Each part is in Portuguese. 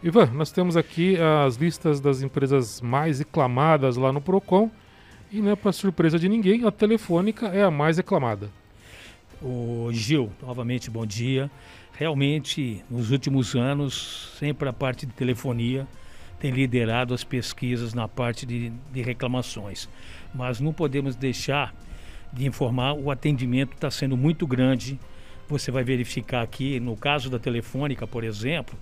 Ivan, nós temos aqui as listas das empresas mais reclamadas lá no Procon e não é para surpresa de ninguém, a Telefônica é a mais reclamada. O Gil, novamente bom dia. Realmente, nos últimos anos, sempre a parte de telefonia tem liderado as pesquisas na parte de, de reclamações. Mas não podemos deixar de informar, o atendimento está sendo muito grande. Você vai verificar aqui, no caso da Telefônica, por exemplo,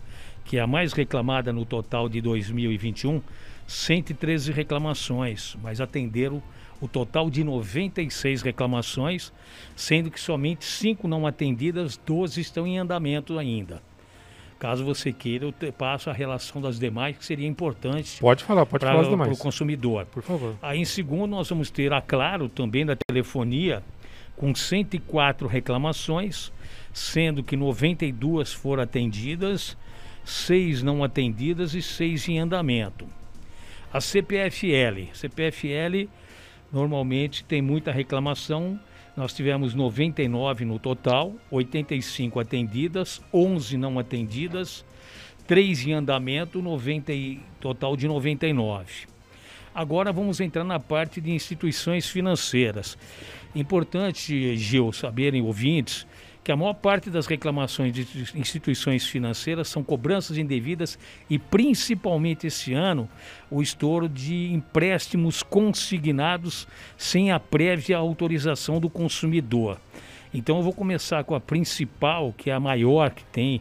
que é a mais reclamada no total de 2021, 113 reclamações, mas atenderam o total de 96 reclamações, sendo que somente 5 não atendidas, 12 estão em andamento ainda. Caso você queira, eu te passo a relação das demais, que seria importante. Pode falar, pode pra, falar as demais. Para o consumidor. Por favor. Aí, em segundo, nós vamos ter a Claro, também da telefonia, com 104 reclamações, sendo que 92 foram atendidas, 6 não atendidas e 6 em andamento. A CPFL. CPFL normalmente tem muita reclamação. Nós tivemos 99 no total, 85 atendidas, 11 não atendidas, 3 em andamento, 90 e, total de 99. Agora vamos entrar na parte de instituições financeiras. Importante, Gil, saberem ouvintes que a maior parte das reclamações de instituições financeiras são cobranças indevidas e, principalmente esse ano, o estouro de empréstimos consignados sem a prévia autorização do consumidor. Então, eu vou começar com a principal, que é a maior que tem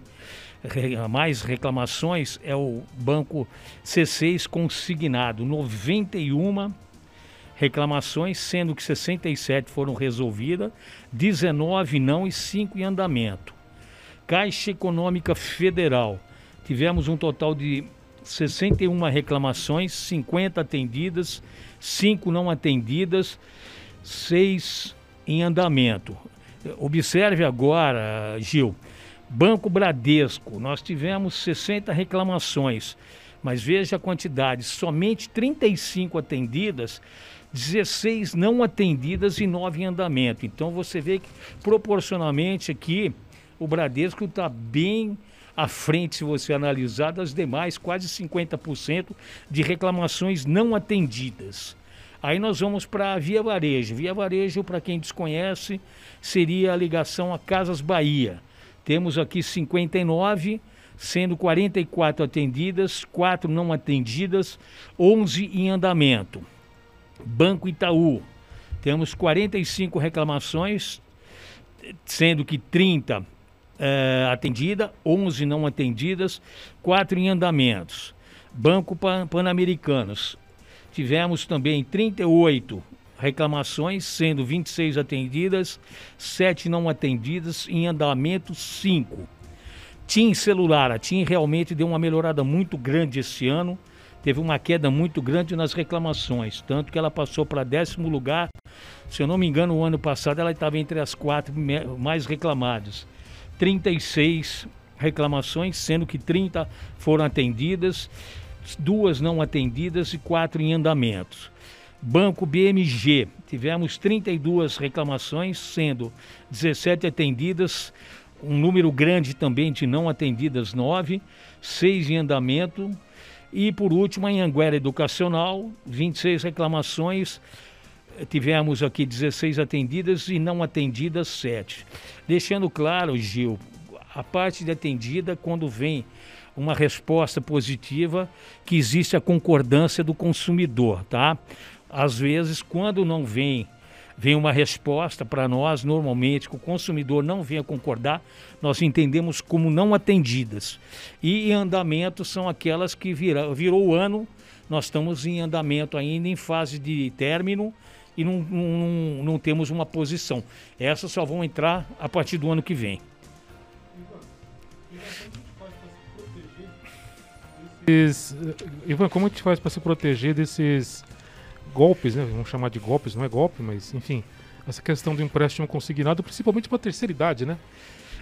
mais reclamações, é o Banco C6 consignado, 91 reclamações, sendo que 67 foram resolvidas, 19 não e 5 em andamento. Caixa Econômica Federal, tivemos um total de 61 reclamações, 50 atendidas, 5 não atendidas, 6 em andamento. Observe agora, Gil, Banco Bradesco, nós tivemos 60 reclamações, mas veja a quantidade, somente 35 atendidas 16 não atendidas e 9 em andamento. Então você vê que proporcionalmente aqui o Bradesco está bem à frente, se você analisar, das demais, quase 50% de reclamações não atendidas. Aí nós vamos para a Via Varejo. Via Varejo, para quem desconhece, seria a ligação a Casas Bahia. Temos aqui 59, sendo 44 atendidas, 4 não atendidas, 11 em andamento. Banco Itaú. Temos 45 reclamações, sendo que 30 é, atendidas, 11 não atendidas, 4 em andamentos. Banco Pan Pan-Americanos. Tivemos também 38 reclamações, sendo 26 atendidas, 7 não atendidas, em andamento 5. TIM Celular, a TIM realmente deu uma melhorada muito grande esse ano teve uma queda muito grande nas reclamações, tanto que ela passou para décimo lugar. Se eu não me engano, o ano passado ela estava entre as quatro mais reclamadas. 36 reclamações, sendo que 30 foram atendidas, duas não atendidas e quatro em andamento. Banco BMG, tivemos 32 reclamações, sendo 17 atendidas, um número grande também de não atendidas, 9, 6 em andamento, e por último, a Anhanguera Educacional, 26 reclamações, tivemos aqui 16 atendidas e não atendidas 7. Deixando claro, Gil, a parte de atendida, quando vem uma resposta positiva, que existe a concordância do consumidor, tá? Às vezes, quando não vem vem uma resposta para nós, normalmente, que o consumidor não venha concordar, nós entendemos como não atendidas. E em andamento são aquelas que vira, virou o ano, nós estamos em andamento ainda, em fase de término, e não, não, não temos uma posição. Essas só vão entrar a partir do ano que vem. Ivan, como a gente faz para se proteger desses golpes, né? Vamos chamar de golpes, não é golpe, mas enfim, essa questão do empréstimo consignado, principalmente para a terceira idade, né?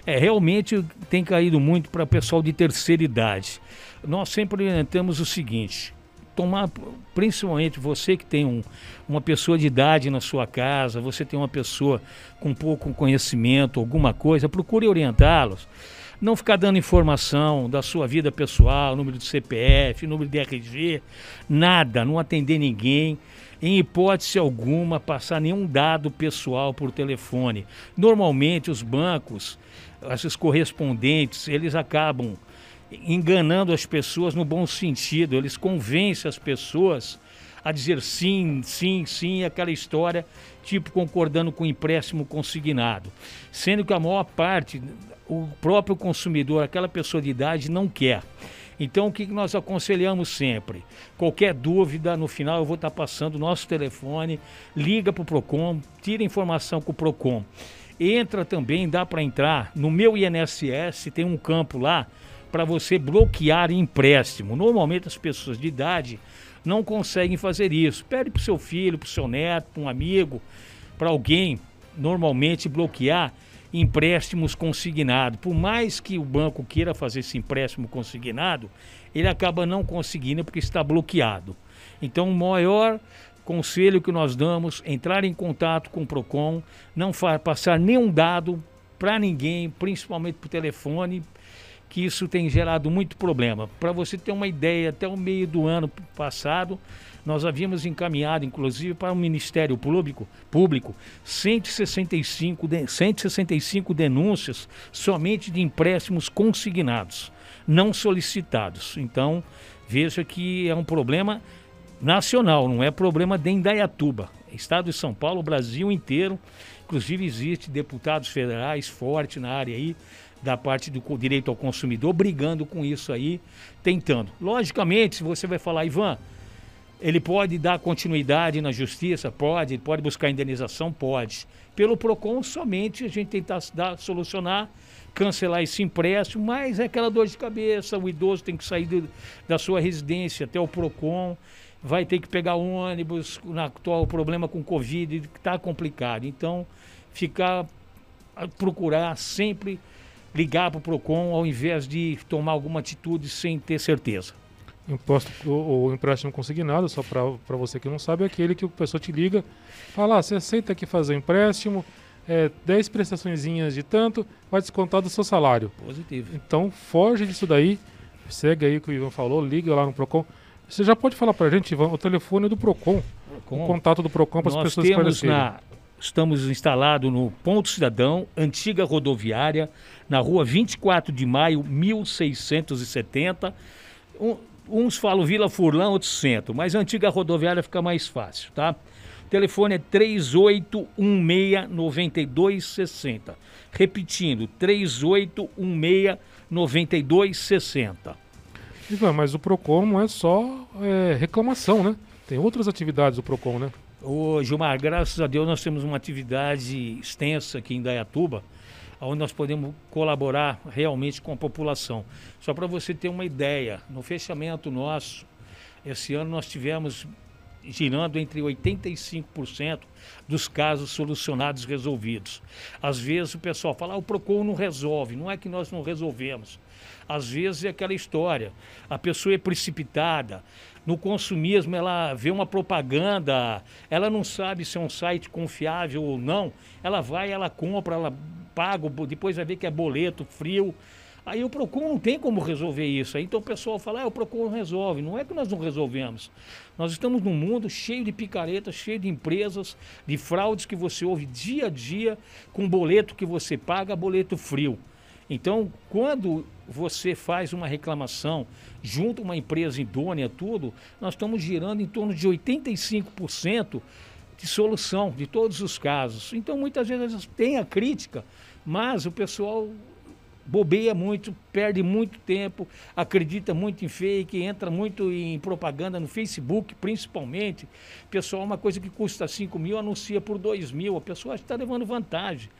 É, realmente tem caído muito para pessoal de terceira idade. Nós sempre orientamos o seguinte: tomar, principalmente você que tem um, uma pessoa de idade na sua casa, você tem uma pessoa com pouco conhecimento, alguma coisa, procure orientá-los Não ficar dando informação da sua vida pessoal, número de CPF, número de RG, nada, não atender ninguém. Em hipótese alguma, passar nenhum dado pessoal por telefone. Normalmente, os bancos, esses correspondentes, eles acabam enganando as pessoas no bom sentido. Eles convencem as pessoas a dizer sim, sim, sim, aquela história, tipo concordando com o empréstimo consignado. Sendo que a maior parte, o próprio consumidor, aquela pessoa de idade, não quer. Então, o que nós aconselhamos sempre? Qualquer dúvida, no final eu vou estar passando o nosso telefone, liga para o PROCON, tira informação com o PROCON. Entra também, dá para entrar no meu INSS, tem um campo lá para você bloquear empréstimo. Normalmente as pessoas de idade não conseguem fazer isso. Pede para o seu filho, para o seu neto, para um amigo, para alguém, normalmente bloquear empréstimos consignados. Por mais que o banco queira fazer esse empréstimo consignado, ele acaba não conseguindo porque está bloqueado. Então, o maior conselho que nós damos entrar em contato com o Procon, não passar nenhum dado para ninguém, principalmente por telefone, que isso tem gerado muito problema. Para você ter uma ideia, até o meio do ano passado, nós havíamos encaminhado, inclusive, para o Ministério Público, público 165, de, 165 denúncias somente de empréstimos consignados, não solicitados. Então, veja que é um problema nacional, não é problema de Indaiatuba. Estado de São Paulo, Brasil inteiro. Inclusive, existe deputados federais fortes na área aí da parte do direito ao consumidor, brigando com isso aí, tentando. Logicamente, se você vai falar, Ivan, ele pode dar continuidade na justiça? Pode. Pode buscar indenização? Pode. Pelo PROCON, somente a gente tentar dar, solucionar, cancelar esse empréstimo, mas é aquela dor de cabeça, o idoso tem que sair do, da sua residência até o PROCON, vai ter que pegar ônibus, na atual problema com Covid, está complicado. Então, ficar, procurar sempre ligar para o PROCON ao invés de tomar alguma atitude sem ter certeza. Imposto, o, o empréstimo consignado, só para você que não sabe, é aquele que o pessoa te liga, fala, ah, você aceita aqui fazer empréstimo, é, 10 prestações de tanto, vai descontar do seu salário. Positivo. Então, foge disso daí, segue aí o que o Ivan falou, liga lá no PROCON. Você já pode falar para a gente, Ivan, o telefone é do PROCON, Procon. o contato do PROCON para as pessoas temos na Estamos instalados no Ponto Cidadão, antiga rodoviária, na rua 24 de maio, 1670. Um, uns falam Vila Furlão, outros centro, mas a antiga rodoviária fica mais fácil, tá? O telefone é 3816-9260. Repetindo, 3816-9260. Ivan, mas o PROCON não é só é, reclamação, né? Tem outras atividades do PROCON, né? Ô, Gilmar, graças a Deus nós temos uma atividade extensa aqui em Dayatuba, onde nós podemos colaborar realmente com a população. Só para você ter uma ideia, no fechamento nosso, esse ano nós tivemos girando entre 85% dos casos solucionados resolvidos. Às vezes o pessoal fala, ah, o PROCON não resolve. Não é que nós não resolvemos. Às vezes é aquela história, a pessoa é precipitada, no consumismo ela vê uma propaganda, ela não sabe se é um site confiável ou não, ela vai, ela compra, ela paga, depois vai ver que é boleto frio. Aí o PROCON não tem como resolver isso. Aí então o pessoal fala, ah, o PROCON resolve. Não é que nós não resolvemos. Nós estamos num mundo cheio de picaretas, cheio de empresas, de fraudes que você ouve dia a dia, com boleto que você paga, boleto frio. Então, quando você faz uma reclamação junto a uma empresa idônea, tudo, nós estamos girando em torno de 85% de solução de todos os casos. Então, muitas vezes tem a crítica, mas o pessoal bobeia muito, perde muito tempo, acredita muito em fake, entra muito em propaganda no Facebook, principalmente. Pessoal, uma coisa que custa 5 mil, anuncia por 2 mil. A pessoa está levando vantagem.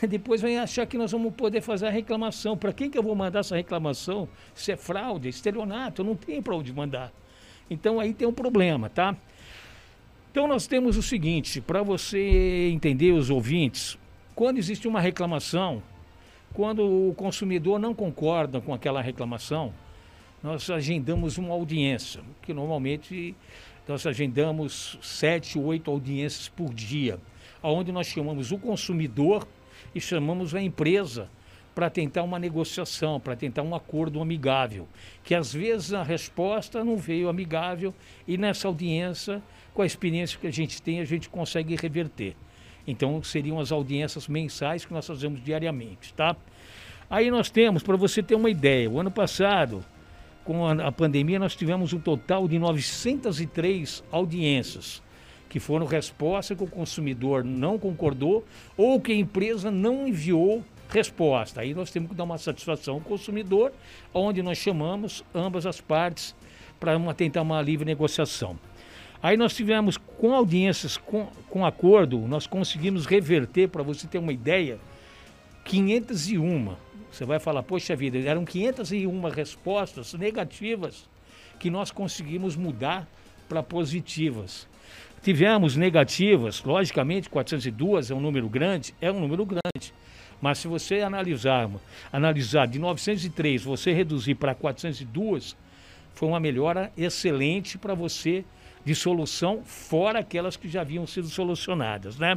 depois vem achar que nós vamos poder fazer a reclamação. Para quem que eu vou mandar essa reclamação? Se é fraude, estelionato, não tem para onde mandar. Então aí tem um problema, tá? Então nós temos o seguinte, para você entender os ouvintes, quando existe uma reclamação, quando o consumidor não concorda com aquela reclamação, nós agendamos uma audiência, que normalmente nós agendamos sete, oito audiências por dia, onde nós chamamos o consumidor e chamamos a empresa para tentar uma negociação, para tentar um acordo amigável. Que às vezes a resposta não veio amigável e nessa audiência, com a experiência que a gente tem, a gente consegue reverter. Então seriam as audiências mensais que nós fazemos diariamente, tá? Aí nós temos, para você ter uma ideia, o ano passado, com a, pandemia, nós tivemos um total de 903 audiências que foram respostas que o consumidor não concordou ou que a empresa não enviou resposta. Aí nós temos que dar uma satisfação ao consumidor, onde nós chamamos ambas as partes para tentar uma livre negociação. Aí nós tivemos, com audiências, com, com acordo, nós conseguimos reverter, para você ter uma ideia, 501. Você vai falar, poxa vida, eram 501 respostas negativas que nós conseguimos mudar para positivas. Tivemos negativas, logicamente 402 é um número grande, é um número grande. Mas se você analisar, analisar de 903, você reduzir para 402, foi uma melhora excelente para você de solução, fora aquelas que já haviam sido solucionadas, né?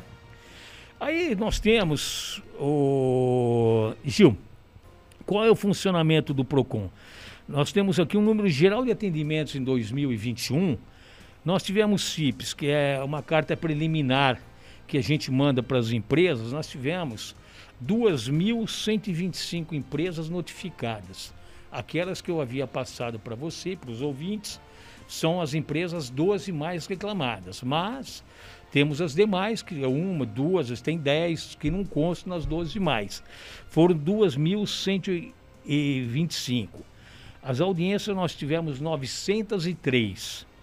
Aí nós temos o Gil, qual é o funcionamento do Procon? Nós temos aqui um número geral de atendimentos em 2021. Nós tivemos CIPs, que é uma carta preliminar que a gente manda para as empresas. Nós tivemos 2.125 empresas notificadas. Aquelas que eu havia passado para você, para os ouvintes, são as empresas 12 mais reclamadas. Mas temos as demais, que é uma, duas, tem 10 que não constam nas 12 mais. Foram 2.125. As audiências nós tivemos 903.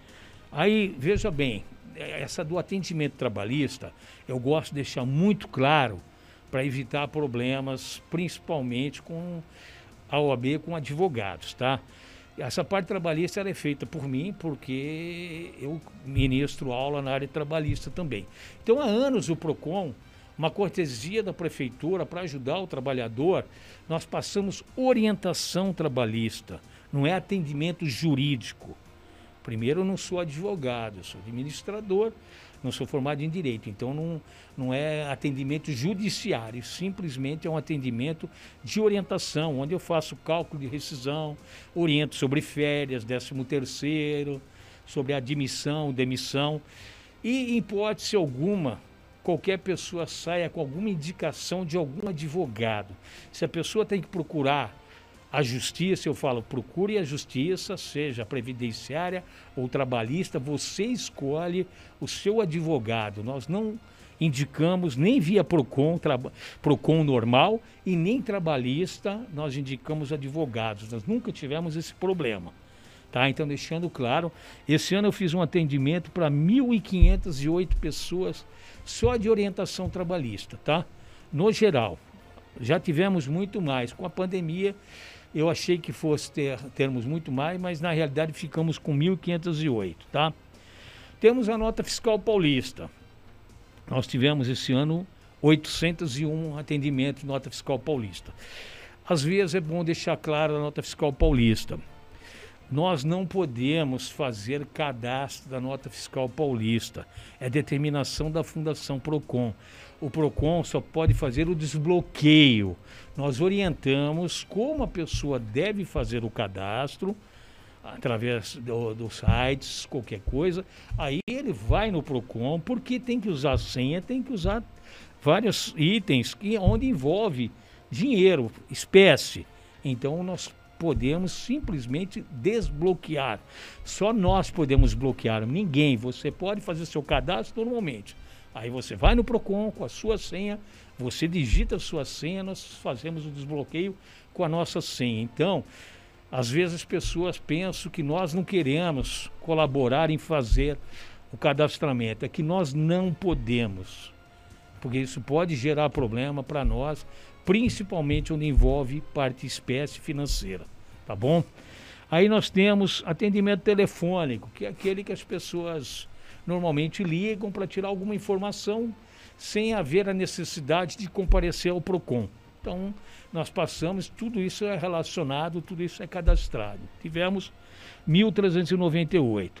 Aí, veja bem, essa do atendimento trabalhista, eu gosto de deixar muito claro para evitar problemas, principalmente com a OAB, com advogados, tá? Essa parte trabalhista é feita por mim, porque eu ministro aula na área trabalhista também. Então, há anos o PROCON, uma cortesia da prefeitura para ajudar o trabalhador, nós passamos orientação trabalhista, não é atendimento jurídico. Primeiro, eu não sou advogado, eu sou administrador, não sou formado em direito, então não, não é atendimento judiciário, simplesmente é um atendimento de orientação, onde eu faço cálculo de rescisão, oriento sobre férias, décimo terceiro, sobre admissão, demissão, e em hipótese alguma, qualquer pessoa saia com alguma indicação de algum advogado. Se a pessoa tem que procurar a justiça, eu falo, procure a justiça, seja previdenciária ou trabalhista, você escolhe o seu advogado. Nós não indicamos nem via PROCON, PROCON normal e nem trabalhista, nós indicamos advogados. Nós nunca tivemos esse problema. Tá? Então, deixando claro, esse ano eu fiz um atendimento para 1.508 pessoas só de orientação trabalhista, tá? No geral. Já tivemos muito mais. Com a pandemia, eu achei que fosse ter, termos muito mais, mas na realidade ficamos com 1.508, tá? Temos a nota fiscal paulista. Nós tivemos esse ano 801 atendimentos nota fiscal paulista. Às vezes é bom deixar claro a nota fiscal paulista. Nós não podemos fazer cadastro da nota fiscal paulista. É determinação da Fundação Procon o PROCON só pode fazer o desbloqueio. Nós orientamos como a pessoa deve fazer o cadastro através dos do sites, qualquer coisa. Aí ele vai no PROCON, porque tem que usar senha, tem que usar vários itens que, onde envolve dinheiro, espécie. Então nós podemos simplesmente desbloquear. Só nós podemos bloquear, ninguém. Você pode fazer seu cadastro normalmente. Aí você vai no Procon com a sua senha, você digita a sua senha, nós fazemos o desbloqueio com a nossa senha. Então, às vezes as pessoas pensam que nós não queremos colaborar em fazer o cadastramento, é que nós não podemos, porque isso pode gerar problema para nós, principalmente onde envolve parte espécie financeira, tá bom? Aí nós temos atendimento telefônico, que é aquele que as pessoas normalmente ligam para tirar alguma informação sem haver a necessidade de comparecer ao PROCON. Então, nós passamos, tudo isso é relacionado, tudo isso é cadastrado. Tivemos 1.398.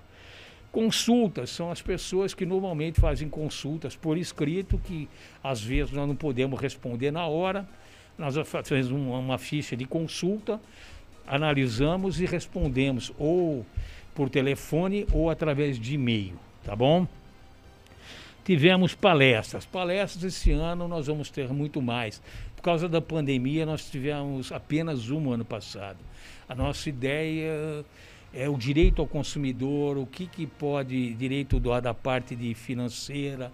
Consultas são as pessoas que normalmente fazem consultas por escrito, que às vezes nós não podemos responder na hora, nós fazemos uma, uma ficha de consulta, analisamos e respondemos ou por telefone ou através de e-mail, tá bom? Tivemos palestras. Palestras esse ano nós vamos ter muito mais. Por causa da pandemia, nós tivemos apenas uma ano passado. A nossa ideia é o direito ao consumidor, o que, que pode, direito do, da parte de financeira,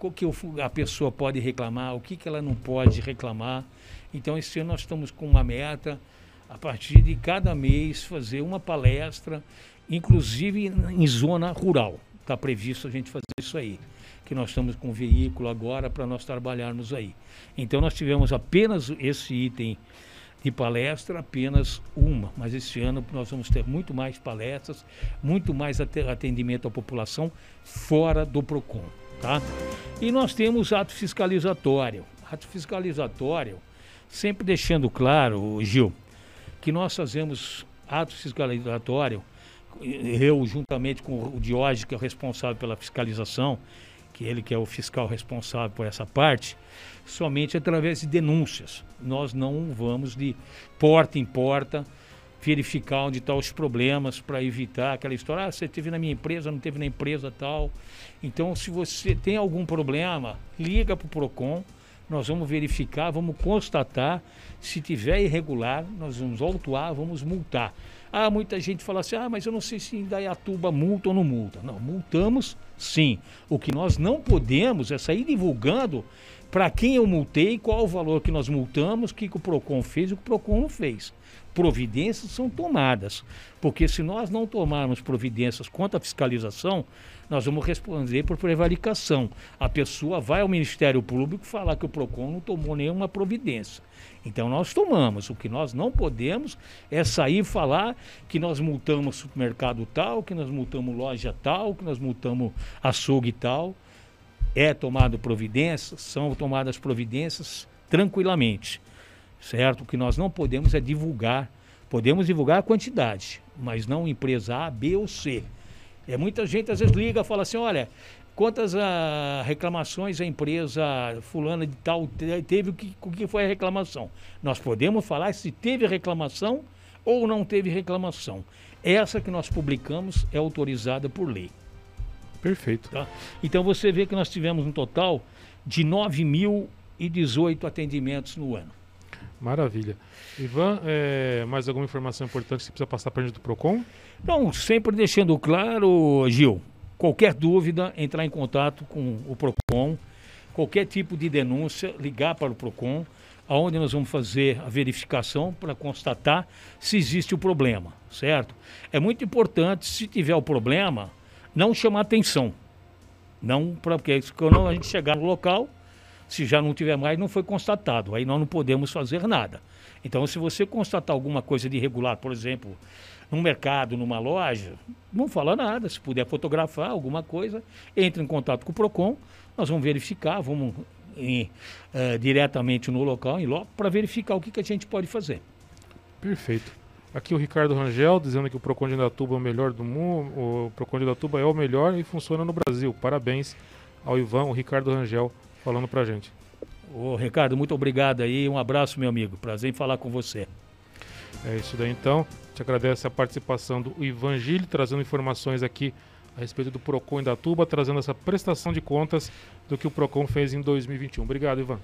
o que a pessoa pode reclamar, o que, que ela não pode reclamar. Então, esse ano nós estamos com uma meta, a partir de cada mês, fazer uma palestra, inclusive em zona rural. Está previsto a gente fazer isso aí que nós estamos com veículo agora para nós trabalharmos aí. Então nós tivemos apenas esse item de palestra, apenas uma, mas esse ano nós vamos ter muito mais palestras, muito mais atendimento à população fora do PROCON. Tá? E nós temos ato fiscalizatório. Ato fiscalizatório, sempre deixando claro, Gil, que nós fazemos ato fiscalizatório, eu juntamente com o Diógenes, que é o responsável pela fiscalização, que ele que é o fiscal responsável por essa parte, somente através de denúncias. Nós não vamos de porta em porta verificar onde estão os problemas para evitar aquela história, ah, você teve na minha empresa, não teve na empresa tal. Então, se você tem algum problema, liga para o PROCON, nós vamos verificar, vamos constatar, se tiver irregular, nós vamos autuar, vamos multar. Ah, muita gente fala assim: ah, mas eu não sei se em multa ou não multa. Não, multamos sim. O que nós não podemos é sair divulgando para quem eu multei, qual o valor que nós multamos, o que, que o PROCON fez e o que o PROCON não fez. Providências são tomadas, porque se nós não tomarmos providências contra a fiscalização, nós vamos responder por prevaricação. A pessoa vai ao Ministério Público falar que o PROCON não tomou nenhuma providência. Então nós tomamos. O que nós não podemos é sair falar que nós multamos supermercado tal, que nós multamos loja tal, que nós multamos açougue tal. É tomado providências, são tomadas providências tranquilamente. Certo? O que nós não podemos é divulgar. Podemos divulgar a quantidade, mas não empresa A, B ou C. É, muita gente às vezes liga fala assim, olha, quantas ah, reclamações a empresa fulana de tal teve, o que, o que foi a reclamação. Nós podemos falar se teve reclamação ou não teve reclamação. Essa que nós publicamos é autorizada por lei. Perfeito. Tá? Então você vê que nós tivemos um total de 9.018 atendimentos no ano. Maravilha. Ivan, é, mais alguma informação importante que você precisa passar para a gente do PROCON? Não, sempre deixando claro, Gil, qualquer dúvida, entrar em contato com o PROCON, qualquer tipo de denúncia, ligar para o PROCON, aonde nós vamos fazer a verificação para constatar se existe o problema, certo? É muito importante, se tiver o problema, não chamar atenção. Não, porque quando a gente chegar no local, se já não tiver mais, não foi constatado. Aí nós não podemos fazer nada. Então, se você constatar alguma coisa de irregular, por exemplo, num mercado, numa loja, não fala nada. Se puder fotografar alguma coisa, entre em contato com o PROCON, nós vamos verificar, vamos em, uh, diretamente no local, em loco, para verificar o que, que a gente pode fazer. Perfeito. Aqui o Ricardo Rangel dizendo que o Procon de Indatuba é o melhor do mundo, o Procon de Indatuba é o melhor e funciona no Brasil. Parabéns ao Ivan, o Ricardo Rangel falando pra gente. Ô, Ricardo, muito obrigado aí. Um abraço, meu amigo. Prazer em falar com você. É isso daí então. Te agradece a participação do Ivan Gil, trazendo informações aqui a respeito do Procon em Datuba, trazendo essa prestação de contas do que o Procon fez em 2021. Obrigado, Ivan.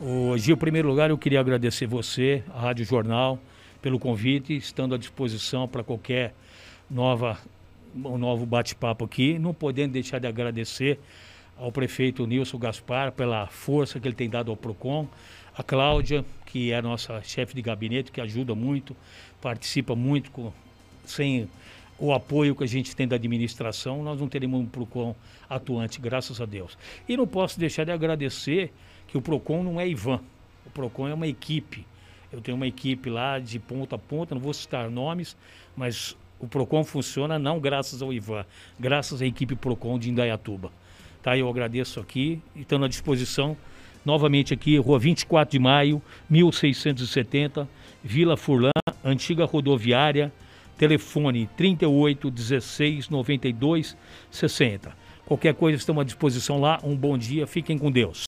Ô, Gil, em primeiro lugar, eu queria agradecer você, a Rádio Jornal, pelo convite, estando à disposição para qualquer nova, um novo bate-papo aqui. Não podendo deixar de agradecer ao prefeito Nilson Gaspar pela força que ele tem dado ao PROCON, a Cláudia, que é a nossa chefe de gabinete, que ajuda muito, participa muito, com, sem o apoio que a gente tem da administração, nós não teremos um PROCON atuante, graças a Deus. E não posso deixar de agradecer que o PROCON não é Ivan, o PROCON é uma equipe. Eu tenho uma equipe lá de ponta a ponta, não vou citar nomes, mas o PROCON funciona não graças ao Ivan, graças à equipe PROCON de Indaiatuba. Tá? Eu agradeço aqui e estando à disposição. Novamente aqui, Rua 24 de Maio, 1670, Vila Furlan, antiga rodoviária, telefone 38 16 92 60. Qualquer coisa, estamos à disposição lá. Um bom dia, fiquem com Deus.